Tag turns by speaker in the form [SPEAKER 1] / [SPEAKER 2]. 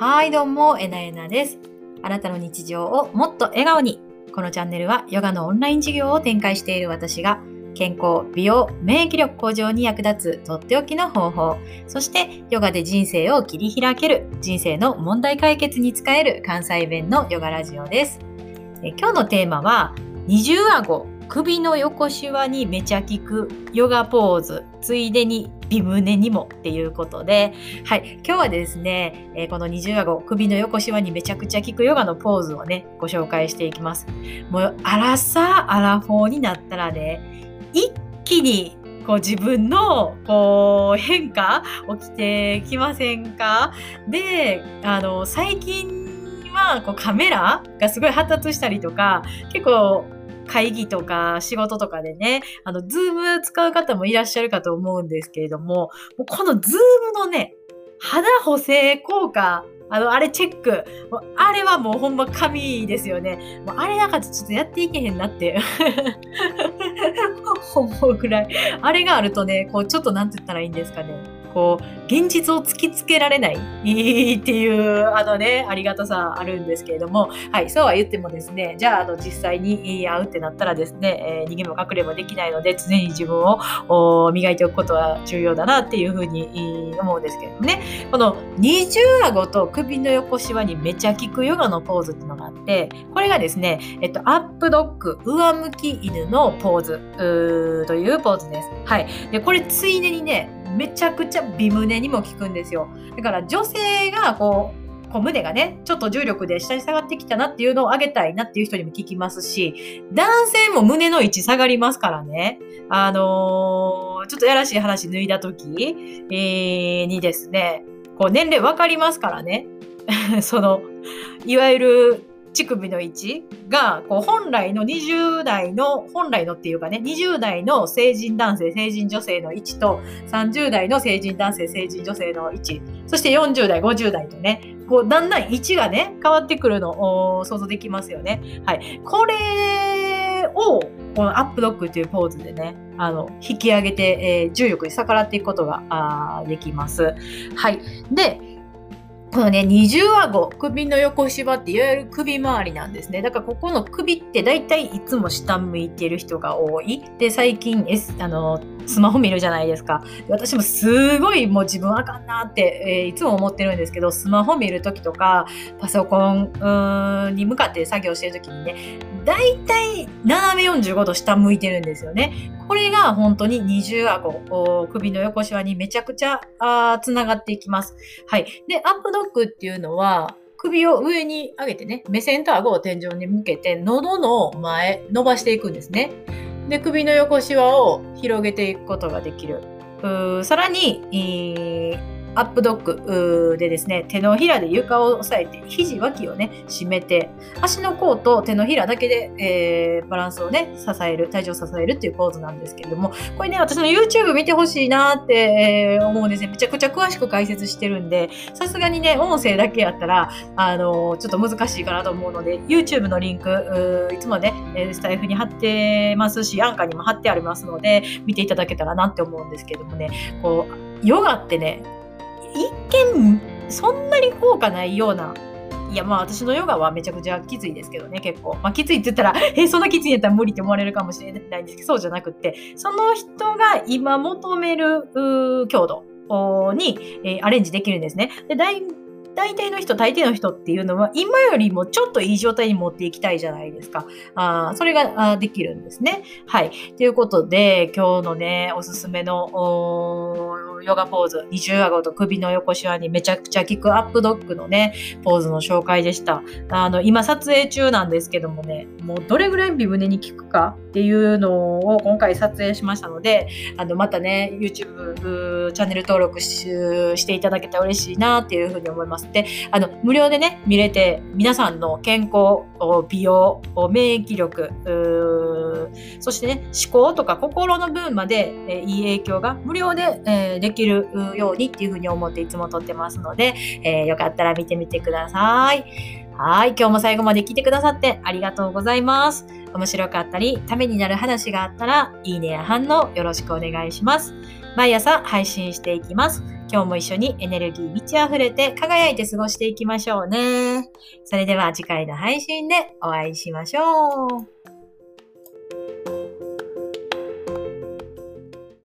[SPEAKER 1] はい、どうも、えなえなです。あなたの日常をもっと笑顔に。このチャンネルはヨガのオンライン授業を展開している私が健康、美容、免疫力向上に役立つとっておきの方法、そしてヨガで人生を切り開ける人生の問題解決に使える関西弁のヨガラジオです。え今日のテーマは二重顎首の横シワにめちゃ効くヨガポーズついでに美胸にもっていうことで、はい、今日はですね、えーこの二重顎首の横シワにめちゃくちゃ効くヨガのポーズをねご紹介していきます。もうアラサーアラフォーになったらね一気にこう自分のこう変化起きてきませんか？であの最近はこうカメラがすごい発達したりとか結構会議とか仕事とかでね、あの、ズーム使う方もいらっしゃるかと思うんですけれども、もうこのズームのね、肌補正効果、あの、あれチェック。あれはもうほんま神ですよね。もうあれなんかちょっとやっていけへんなって。思うくらい。あれがあるとね、こうちょっとなんて言ったらいいんですかね。こう、現実を突きつけられないっていう、あのね、ありがたさあるんですけれども、はい、そうは言ってもですね、じゃあ、あの、実際に会うってなったらですね、えー逃げも隠れもできないので、常に自分を磨いておくことは重要だなっていうふうに思うんですけれどもね、この二重顎と首の横シワにめちゃ効くヨガのポーズっていうのがあって、これがですね、えっと、アップドッグ、上向き犬のポーズというポーズです。はい。で、これついでにね、めちゃくちゃ美胸にも効くんですよ。だから女性がこう、こう胸がね、ちょっと重力で下に下がってきたなっていうのを上げたいなっていう人にも聞きますし、男性も胸の位置下がりますからね。あのーちょっとやらしい話脱いだ時、えーにですね、こう年齢わかりますからね。その、いわゆる乳首の位置が、こう本来の20代の、本来のっていうかね、20代の成人男性、成人女性の位置と、30代の成人男性、成人女性の位置、そして40代、50代とね、こう、だんだん位置がね、変わってくるのを想像できますよね。はい。これを、このアップドッグっていうポーズでね、あの、引き上げて、えー重力に逆らっていくことができます。はい。で、このね、二重顎、首の横芝っていわゆる首周りなんですね。だからここの首って大体いつも下向いてる人が多い。で、最近、S、あの、スマホ見るじゃないですか。私もすごいもう自分あかんなって、えーいつも思ってるんですけど、スマホ見るときとか、パソコンに向かって作業してるときにね、大体斜め45度下向いてるんですよね。これが本当に二重顎、首の横シワにめちゃくちゃあーつながっていきます。はい。で、アップドッグっていうのは、首を上に上げてね、目線と顎を天井に向けて、喉の前、伸ばしていくんですね。で、首の横シワを広げていくことができる。さらに、えーアップドッグでですね、手のひらで床を押さえて、肘脇をね、締めて、足の甲と手のひらだけで、えーバランスをね、支える、体重を支えるっていうポーズなんですけれども、これね、私の YouTube 見てほしいなって、思うんですね。めちゃくちゃ詳しく解説してるんで、さすがにね、音声だけやったら、あのちょっと難しいかなと思うので、YouTube のリンク、いつもね、スタイフに貼ってますし、アンカーにも貼ってありますので、見ていただけたらなって思うんですけどもね、こう、ヨガってね、一見、そんなに効果ないような、いや、まあ私のヨガはめちゃくちゃきついですけどね、結構。まあきついって言ったら、えそんなきついんやったら無理って思われるかもしれないんですけど、そうじゃなくって、その人が今求める強度に、えーアレンジできるんですね。で大大体の人、大抵の人っていうのは、今よりもちょっといい状態に持っていきたいじゃないですか。あそれがあできるんですね。はい。ということで、今日のね、おすすめのヨガポーズ、二重顎と首の横シワにめちゃくちゃ効くアップドッグのね、ポーズの紹介でした。あの、今撮影中なんですけどもね、もうどれぐらい美胸に効くかっていうのを今回撮影しましたので、あの、またね、YouTube チャンネル登録していただけたら嬉しいなっていうふうに思います。で、あの、無料でね、見れて、皆さんの健康、美容、免疫力、そしてね、思考とか心の分まで、えいい影響が無料で、えーでできるようにっていうふうに思っていつも撮ってますので、えーよかったら見てみてください。はい。今日も最後まで聞いてくださってありがとうございます。面白かったり、ためになる話があったら、いいねや反応よろしくお願いします。毎朝配信していきます。今日も一緒にエネルギー満ち溢れて輝いて過ごしていきましょうね。それでは次回の配信でお会いしましょう。